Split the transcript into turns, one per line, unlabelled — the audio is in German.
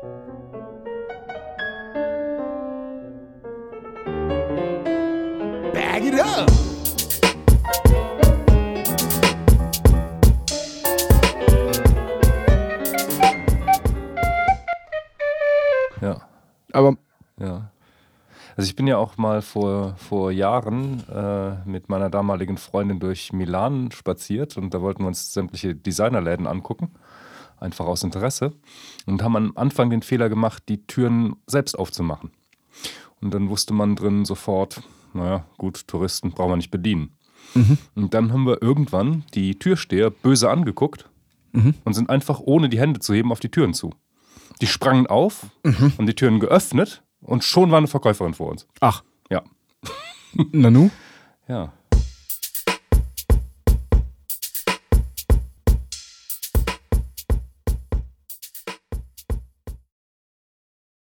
Bag it up.
Ja,
Aber
ja. Also ich bin ja auch mal vor, vor Jahren äh, mit meiner damaligen Freundin durch Milan spaziert und da wollten wir uns sämtliche Designerläden angucken, einfach aus Interesse und haben am Anfang den Fehler gemacht, die Türen selbst aufzumachen. Und dann wusste man drin sofort, naja, gut, Touristen brauchen wir nicht bedienen. Und dann haben wir irgendwann die Türsteher böse angeguckt und sind einfach ohne die Hände zu heben auf die Türen zu. Die sprangen auf und die Türen geöffnet und schon war eine Verkäuferin vor uns.
ach,
Ja.
Nanu?
Ja.